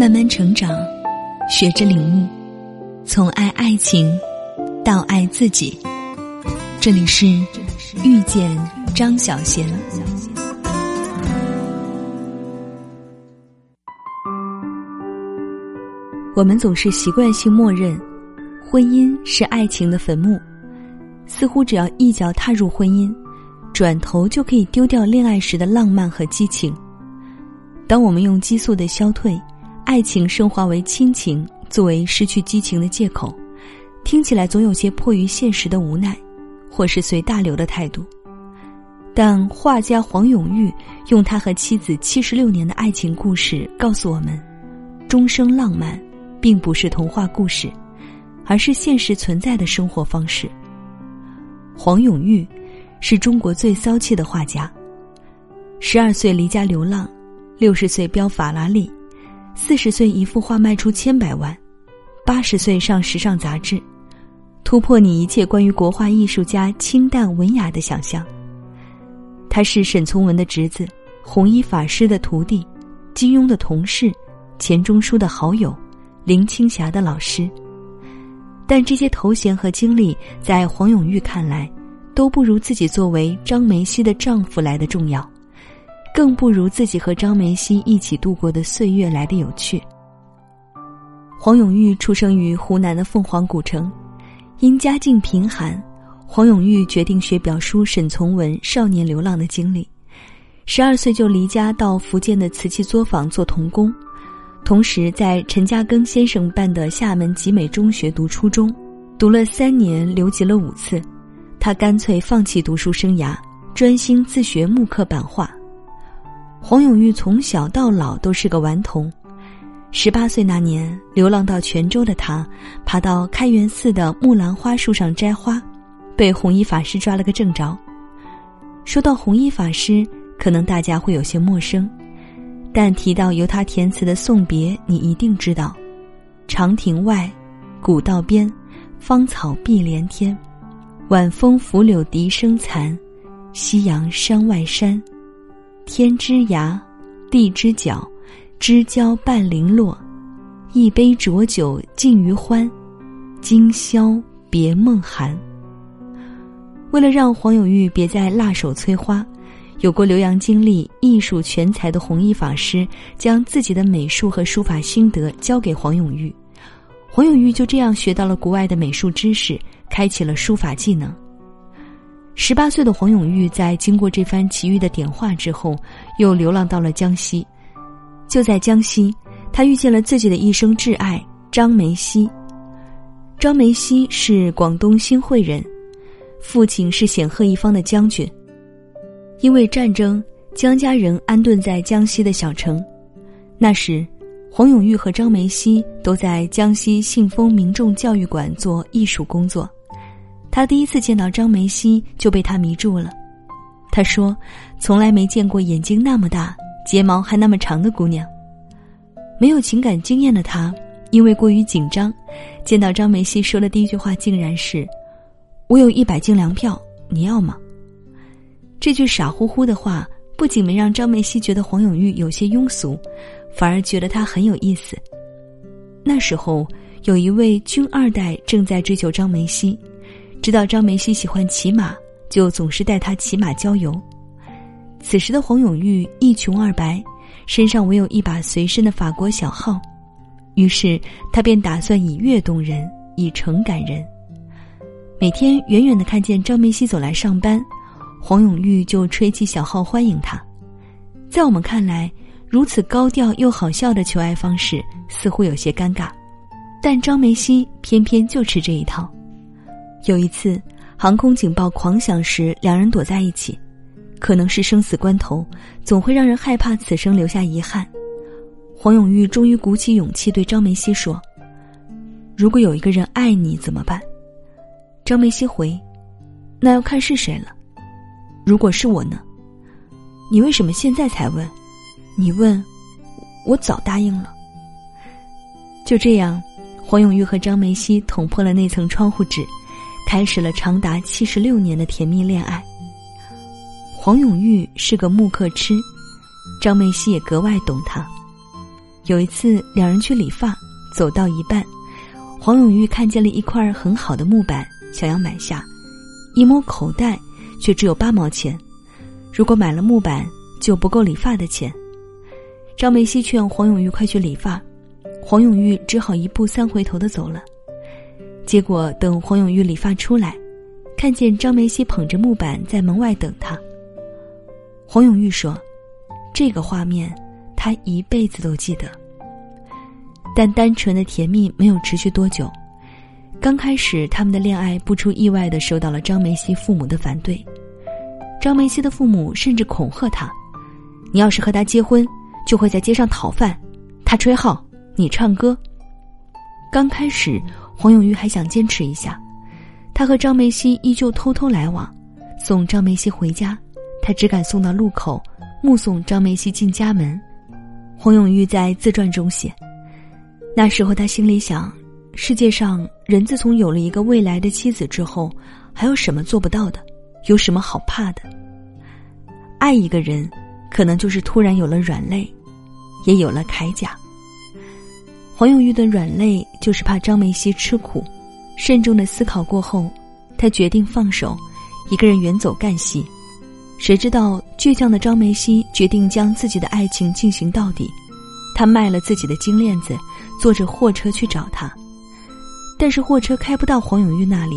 慢慢成长，学着领悟，从爱爱情到爱自己。这里是遇见张小贤。我们总是习惯性默认，婚姻是爱情的坟墓，似乎只要一脚踏入婚姻，转头就可以丢掉恋爱时的浪漫和激情。当我们用激素的消退，爱情升华为亲情，作为失去激情的借口，听起来总有些迫于现实的无奈，或是随大流的态度。但画家黄永玉用他和妻子七十六年的爱情故事告诉我们：终生浪漫。并不是童话故事，而是现实存在的生活方式。黄永玉是中国最骚气的画家。十二岁离家流浪，六十岁飙法拉利，四十岁一幅画卖出千百万，八十岁上时尚杂志，突破你一切关于国画艺术家清淡文雅的想象。他是沈从文的侄子，弘一法师的徒弟，金庸的同事，钱钟书的好友。林青霞的老师，但这些头衔和经历，在黄永玉看来，都不如自己作为张梅溪的丈夫来的重要，更不如自己和张梅溪一起度过的岁月来的有趣。黄永玉出生于湖南的凤凰古城，因家境贫寒，黄永玉决定学表叔沈从文少年流浪的经历，十二岁就离家到福建的瓷器作坊做童工。同时，在陈嘉庚先生办的厦门集美中学读初中，读了三年，留级了五次，他干脆放弃读书生涯，专心自学木刻版画。黄永玉从小到老都是个顽童，十八岁那年，流浪到泉州的他，爬到开元寺的木兰花树上摘花，被弘一法师抓了个正着。说到弘一法师，可能大家会有些陌生。但提到由他填词的送别，你一定知道：长亭外，古道边，芳草碧连天，晚风拂柳笛声残，夕阳山外山，天之涯，地之角，知交半零落，一杯浊酒尽余欢，今宵别梦寒。为了让黄永玉别再辣手摧花。有过留洋经历、艺术全才的弘一法师，将自己的美术和书法心得交给黄永玉，黄永玉就这样学到了国外的美术知识，开启了书法技能。十八岁的黄永玉在经过这番奇遇的点化之后，又流浪到了江西。就在江西，他遇见了自己的一生挚爱张梅溪。张梅溪是广东新会人，父亲是显赫一方的将军。因为战争，江家人安顿在江西的小城。那时，黄永玉和张梅溪都在江西信丰民众教育馆做艺术工作。他第一次见到张梅溪，就被他迷住了。他说：“从来没见过眼睛那么大、睫毛还那么长的姑娘。”没有情感经验的他，因为过于紧张，见到张梅溪说的第一句话竟然是：“我有一百斤粮票，你要吗？”这句傻乎乎的话，不仅没让张梅溪觉得黄永玉有些庸俗，反而觉得他很有意思。那时候，有一位军二代正在追求张梅溪，知道张梅溪喜欢骑马，就总是带她骑马郊游。此时的黄永玉一穷二白，身上唯有一把随身的法国小号，于是他便打算以乐动人，以诚感人。每天远远的看见张梅溪走来上班。黄永玉就吹起小号欢迎他，在我们看来，如此高调又好笑的求爱方式似乎有些尴尬，但张梅溪偏偏就吃这一套。有一次，航空警报狂响时，两人躲在一起，可能是生死关头，总会让人害怕此生留下遗憾。黄永玉终于鼓起勇气对张梅溪说：“如果有一个人爱你怎么办？”张梅溪回：“那要看是谁了。”如果是我呢？你为什么现在才问？你问，我早答应了。就这样，黄永玉和张梅溪捅破了那层窗户纸，开始了长达七十六年的甜蜜恋爱。黄永玉是个木刻痴，张梅溪也格外懂他。有一次，两人去理发，走到一半，黄永玉看见了一块很好的木板，想要买下，一摸口袋，却只有八毛钱。如果买了木板，就不够理发的钱。张梅溪劝黄永玉快去理发，黄永玉只好一步三回头的走了。结果等黄永玉理发出来，看见张梅溪捧着木板在门外等他。黄永玉说：“这个画面，他一辈子都记得。”但单纯的甜蜜没有持续多久。刚开始，他们的恋爱不出意外的受到了张梅溪父母的反对。张梅溪的父母甚至恐吓他：“你要是和他结婚，就会在街上讨饭。他吹号，你唱歌。”刚开始，黄永玉还想坚持一下，他和张梅溪依旧偷偷来往，送张梅溪回家。他只敢送到路口，目送张梅溪进家门。黄永玉在自传中写：“那时候他心里想，世界上人自从有了一个未来的妻子之后，还有什么做不到的？有什么好怕的？爱一个人，可能就是突然有了软肋，也有了铠甲。”黄永玉的软肋就是怕张梅溪吃苦。慎重的思考过后，他决定放手，一个人远走干系。谁知道倔强的张梅溪决定将自己的爱情进行到底，他卖了自己的金链子，坐着货车去找他。但是货车开不到黄永玉那里，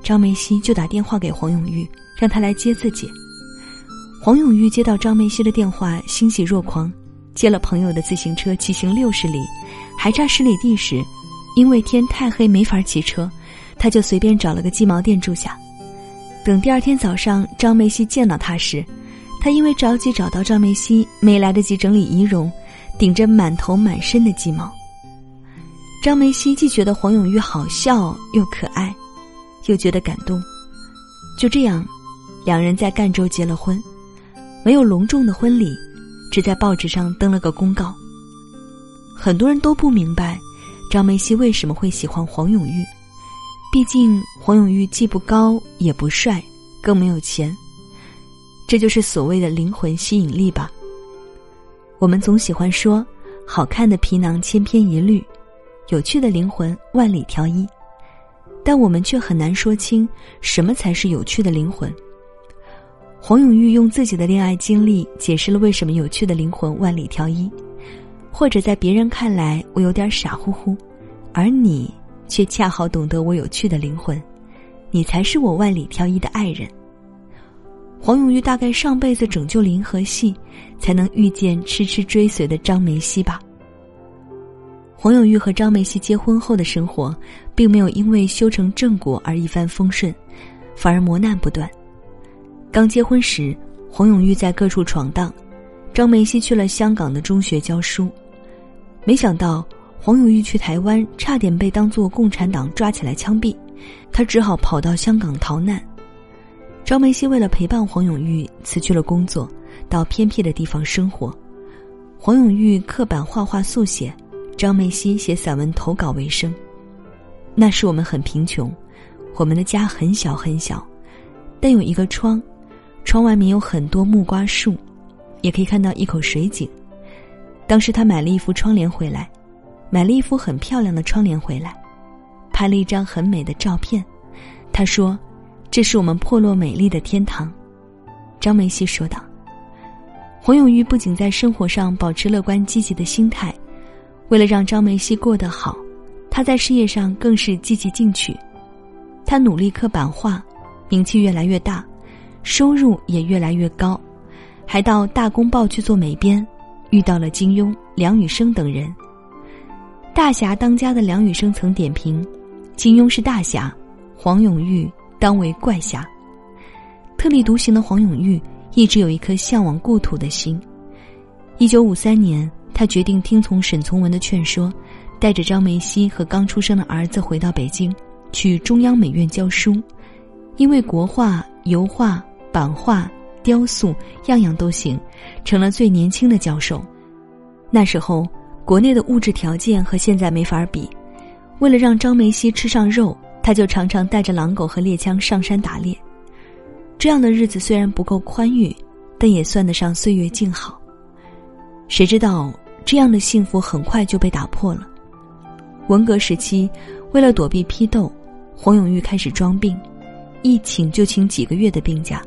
张梅溪就打电话给黄永玉，让他来接自己。黄永玉接到张梅溪的电话，欣喜若狂，借了朋友的自行车骑行六十里，还差十里地时，因为天太黑没法骑车，他就随便找了个鸡毛店住下。等第二天早上，张梅溪见到他时，他因为着急找到张梅溪，没来得及整理仪容，顶着满头满身的鸡毛。张梅溪既觉得黄永玉好笑又可爱，又觉得感动。就这样，两人在赣州结了婚，没有隆重的婚礼，只在报纸上登了个公告。很多人都不明白，张梅溪为什么会喜欢黄永玉。毕竟黄永玉既不高也不帅，更没有钱，这就是所谓的灵魂吸引力吧。我们总喜欢说，好看的皮囊千篇一律，有趣的灵魂万里挑一，但我们却很难说清什么才是有趣的灵魂。黄永玉用自己的恋爱经历解释了为什么有趣的灵魂万里挑一，或者在别人看来我有点傻乎乎，而你。却恰好懂得我有趣的灵魂，你才是我万里挑一的爱人。黄永玉大概上辈子拯救银河系，才能遇见痴痴追随的张梅溪吧。黄永玉和张梅溪结婚后的生活，并没有因为修成正果而一帆风顺，反而磨难不断。刚结婚时，黄永玉在各处闯荡，张梅溪去了香港的中学教书，没想到。黄永玉去台湾，差点被当作共产党抓起来枪毙，他只好跑到香港逃难。张梅溪为了陪伴黄永玉，辞去了工作，到偏僻的地方生活。黄永玉刻板画画速写，张梅溪写散文投稿为生。那时我们很贫穷，我们的家很小很小，但有一个窗，窗外面有很多木瓜树，也可以看到一口水井。当时他买了一幅窗帘回来。买了一幅很漂亮的窗帘回来，拍了一张很美的照片。他说：“这是我们破落美丽的天堂。”张梅西说道。黄永玉不仅在生活上保持乐观积极的心态，为了让张梅西过得好，他在事业上更是积极进取。他努力刻版画，名气越来越大，收入也越来越高，还到《大公报》去做美编，遇到了金庸、梁羽生等人。大侠当家的梁羽生曾点评：“金庸是大侠，黄永玉当为怪侠。”特立独行的黄永玉一直有一颗向往故土的心。一九五三年，他决定听从沈从文的劝说，带着张梅溪和刚出生的儿子回到北京，去中央美院教书。因为国画、油画、版画、雕塑样样都行，成了最年轻的教授。那时候。国内的物质条件和现在没法比，为了让张梅溪吃上肉，他就常常带着狼狗和猎枪上山打猎。这样的日子虽然不够宽裕，但也算得上岁月静好。谁知道这样的幸福很快就被打破了。文革时期，为了躲避批斗，黄永玉开始装病，一请就请几个月的病假，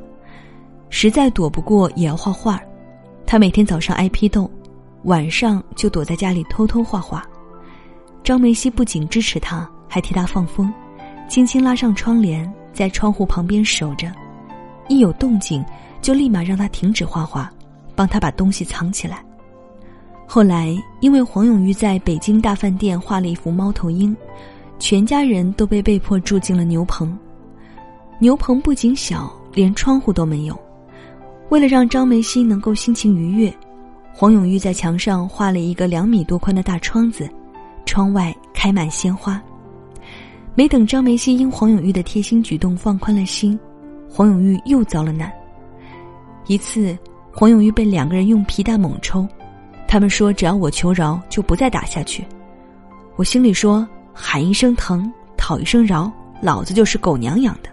实在躲不过也要画画。他每天早上挨批斗，晚上就躲在家里偷偷画画。张梅溪不仅支持他，还替他放风，轻轻拉上窗帘，在窗户旁边守着，一有动静就立马让他停止画画，帮他把东西藏起来。后来，因为黄永玉在北京大饭店画了一幅猫头鹰，全家人都被被迫住进了牛棚。牛棚不仅小，连窗户都没有。为了让张梅溪能够心情愉悦，黄永玉在墙上画了一个两米多宽的大窗子。窗外开满鲜花。没等张梅溪因黄永玉的贴心举动放宽了心，黄永玉又遭了难。一次，黄永玉被两个人用皮带猛抽，他们说只要我求饶，就不再打下去。我心里说：喊一声疼，讨一声饶，老子就是狗娘养的。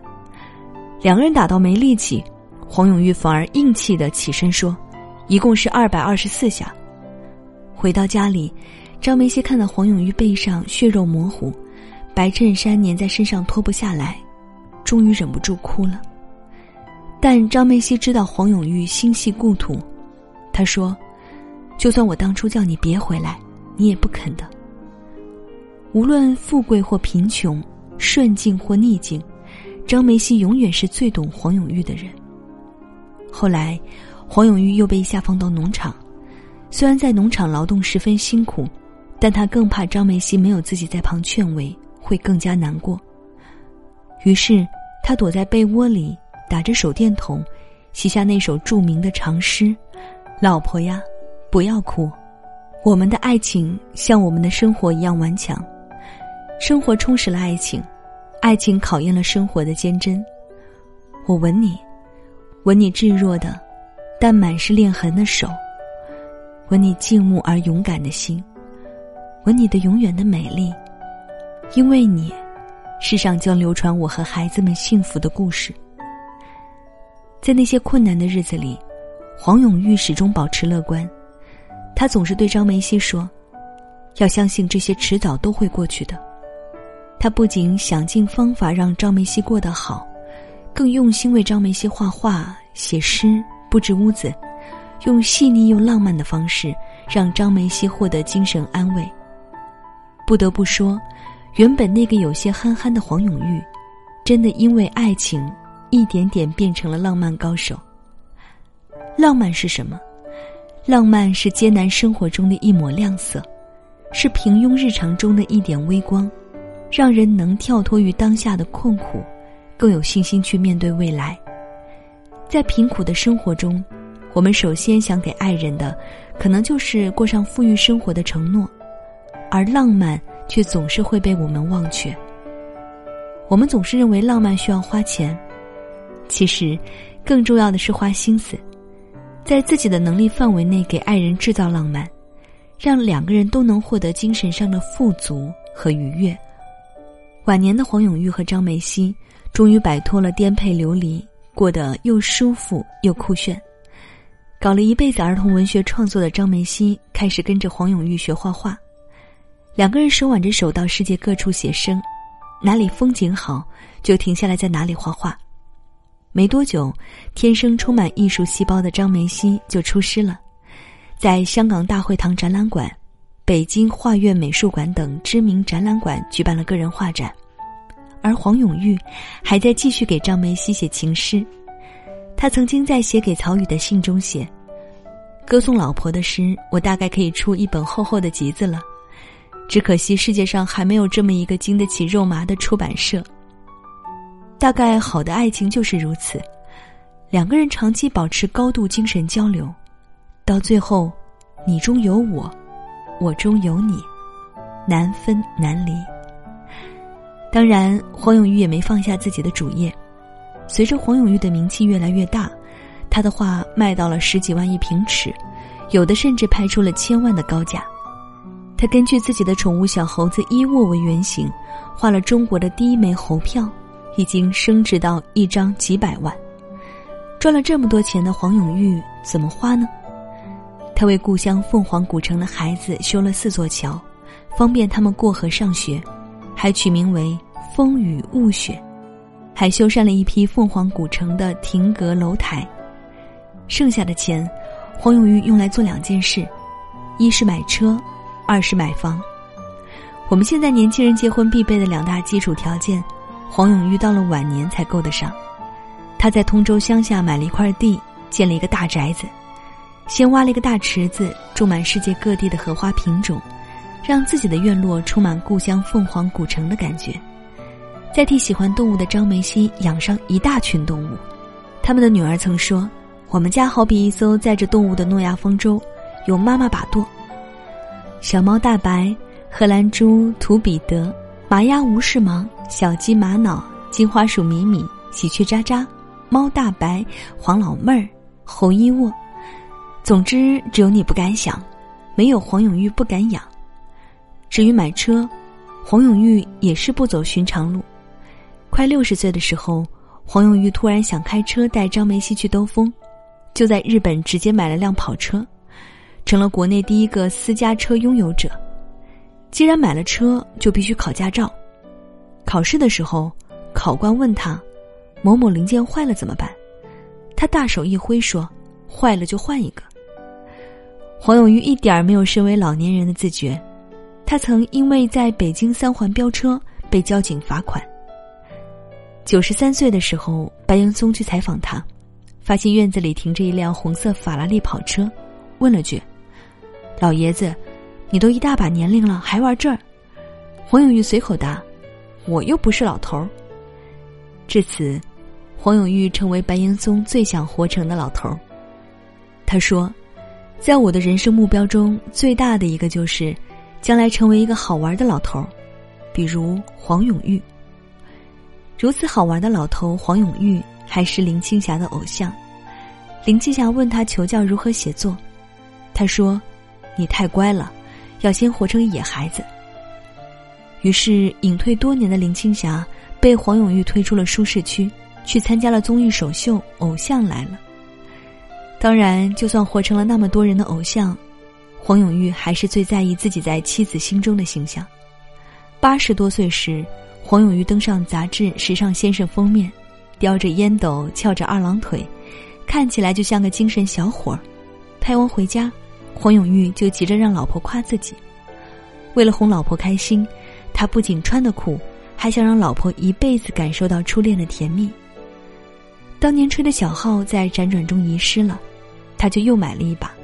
两个人打到没力气，黄永玉反而硬气的起身说：一共是二百二十四下。回到家里。张梅溪看到黄永玉背上血肉模糊，白衬衫粘在身上脱不下来，终于忍不住哭了。但张梅溪知道黄永玉心系故土，他说：“就算我当初叫你别回来，你也不肯的。无论富贵或贫穷，顺境或逆境，张梅溪永远是最懂黄永玉的人。”后来，黄永玉又被下放到农场，虽然在农场劳动十分辛苦。但他更怕张梅溪没有自己在旁劝慰，会更加难过。于是，他躲在被窝里，打着手电筒，写下那首著名的长诗：“老婆呀，不要哭，我们的爱情像我们的生活一样顽强。生活充实了爱情，爱情考验了生活的坚贞。我吻你，吻你炙热的，但满是裂痕的手，吻你静穆而勇敢的心。”吻你的永远的美丽，因为你，世上将流传我和孩子们幸福的故事。在那些困难的日子里，黄永玉始终保持乐观。他总是对张梅溪说：“要相信这些迟早都会过去的。”他不仅想尽方法让张梅溪过得好，更用心为张梅溪画画、写诗、布置屋子，用细腻又浪漫的方式让张梅溪获得精神安慰。不得不说，原本那个有些憨憨的黄永玉，真的因为爱情，一点点变成了浪漫高手。浪漫是什么？浪漫是艰难生活中的一抹亮色，是平庸日常中的一点微光，让人能跳脱于当下的困苦，更有信心去面对未来。在贫苦的生活中，我们首先想给爱人的，可能就是过上富裕生活的承诺。而浪漫却总是会被我们忘却。我们总是认为浪漫需要花钱，其实，更重要的是花心思，在自己的能力范围内给爱人制造浪漫，让两个人都能获得精神上的富足和愉悦。晚年的黄永玉和张梅溪终于摆脱了颠沛流离，过得又舒服又酷炫。搞了一辈子儿童文学创作的张梅溪开始跟着黄永玉学画画。两个人手挽着手到世界各处写生，哪里风景好就停下来在哪里画画。没多久，天生充满艺术细胞的张梅溪就出师了，在香港大会堂展览馆、北京画院美术馆等知名展览馆举办了个人画展。而黄永玉还在继续给张梅溪写情诗，他曾经在写给曹禺的信中写：“歌颂老婆的诗，我大概可以出一本厚厚的集子了。”只可惜世界上还没有这么一个经得起肉麻的出版社。大概好的爱情就是如此，两个人长期保持高度精神交流，到最后，你中有我，我中有你，难分难离。当然，黄永玉也没放下自己的主业。随着黄永玉的名气越来越大，他的画卖到了十几万一平尺，有的甚至拍出了千万的高价。他根据自己的宠物小猴子伊沃为原型，画了中国的第一枚猴票，已经升值到一张几百万。赚了这么多钱的黄永玉怎么花呢？他为故乡凤凰古城的孩子修了四座桥，方便他们过河上学，还取名为“风雨雾雪”，还修缮了一批凤凰古城的亭阁楼台。剩下的钱，黄永玉用来做两件事：一是买车，二是买房。我们现在年轻人结婚必备的两大基础条件，黄永玉到了晚年才够得上。他在通州乡下买了一块地，建了一个大宅子。先挖了一个大池子，种满世界各地的荷花品种，让自己的院落充满故乡凤凰古城的感觉。再替喜欢动物的张梅溪养上一大群动物。他们的女儿曾说：“我们家好比一艘载着动物的诺亚方舟，有妈妈把舵。小猫大白、荷兰猪图彼得、麻鸭无事忙、小鸡玛瑙、金花鼠米米、喜鹊喳喳、猫大白、黄老妹儿、猴一卧。”总之，只有你不敢想，没有黄永玉不敢养。至于买车，黄永玉也是不走寻常路。快六十岁的时候，黄永玉突然想开车带张梅溪去兜风，就在日本直接买了辆跑车，成了国内第一个私家车拥有者。既然买了车，就必须考驾照。考试的时候，考官问他：“某某零件坏了怎么办？”他大手一挥说：“坏了就换一个。”黄永玉一点儿没有身为老年人的自觉，他曾因为在北京三环飙车被交警罚款。九十三岁的时候，白岩松去采访他，发现院子里停着一辆红色法拉利跑车，问了句：“老爷子，你都一大把年龄了，还玩这儿？”黄永玉随口答：“我又不是老头儿。”至此，黄永玉成为白岩松最想活成的老头儿。他说。在我的人生目标中，最大的一个就是，将来成为一个好玩的老头，比如黄永玉。如此好玩的老头黄永玉，还是林青霞的偶像。林青霞问他求教如何写作，他说：“你太乖了，要先活成野孩子。”于是隐退多年的林青霞被黄永玉推出了舒适区，去参加了综艺首秀《偶像来了》。当然，就算活成了那么多人的偶像，黄永玉还是最在意自己在妻子心中的形象。八十多岁时，黄永玉登上杂志《时尚先生》封面，叼着烟斗，翘着二郎腿，看起来就像个精神小伙儿。拍完回家，黄永玉就急着让老婆夸自己。为了哄老婆开心，他不仅穿得酷，还想让老婆一辈子感受到初恋的甜蜜。当年吹的小号在辗转中遗失了。他就又买了一把，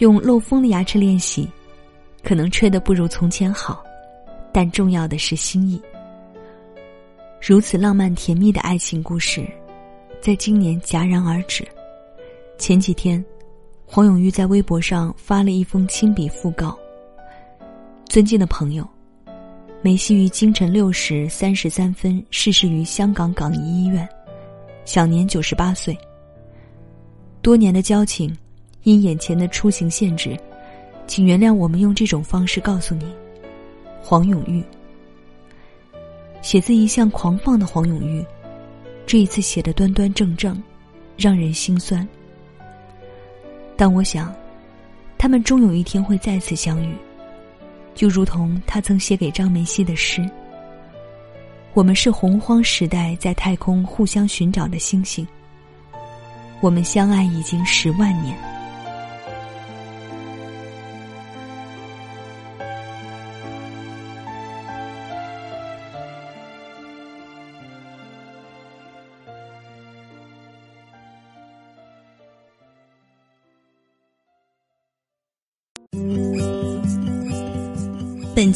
用漏风的牙齿练习，可能吹得不如从前好，但重要的是心意。如此浪漫甜蜜的爱情故事，在今年戛然而止。前几天，黄永玉在微博上发了一封亲笔讣告：“尊敬的朋友，梅西于清晨六时三十三分逝世于香港港怡医院，享年九十八岁。”多年的交情，因眼前的出行限制，请原谅我们用这种方式告诉你，黄永玉。写字一向狂放的黄永玉，这一次写的端端正正，让人心酸。但我想，他们终有一天会再次相遇，就如同他曾写给张梅溪的诗：“我们是洪荒时代在太空互相寻找的星星。”我们相爱已经十万年。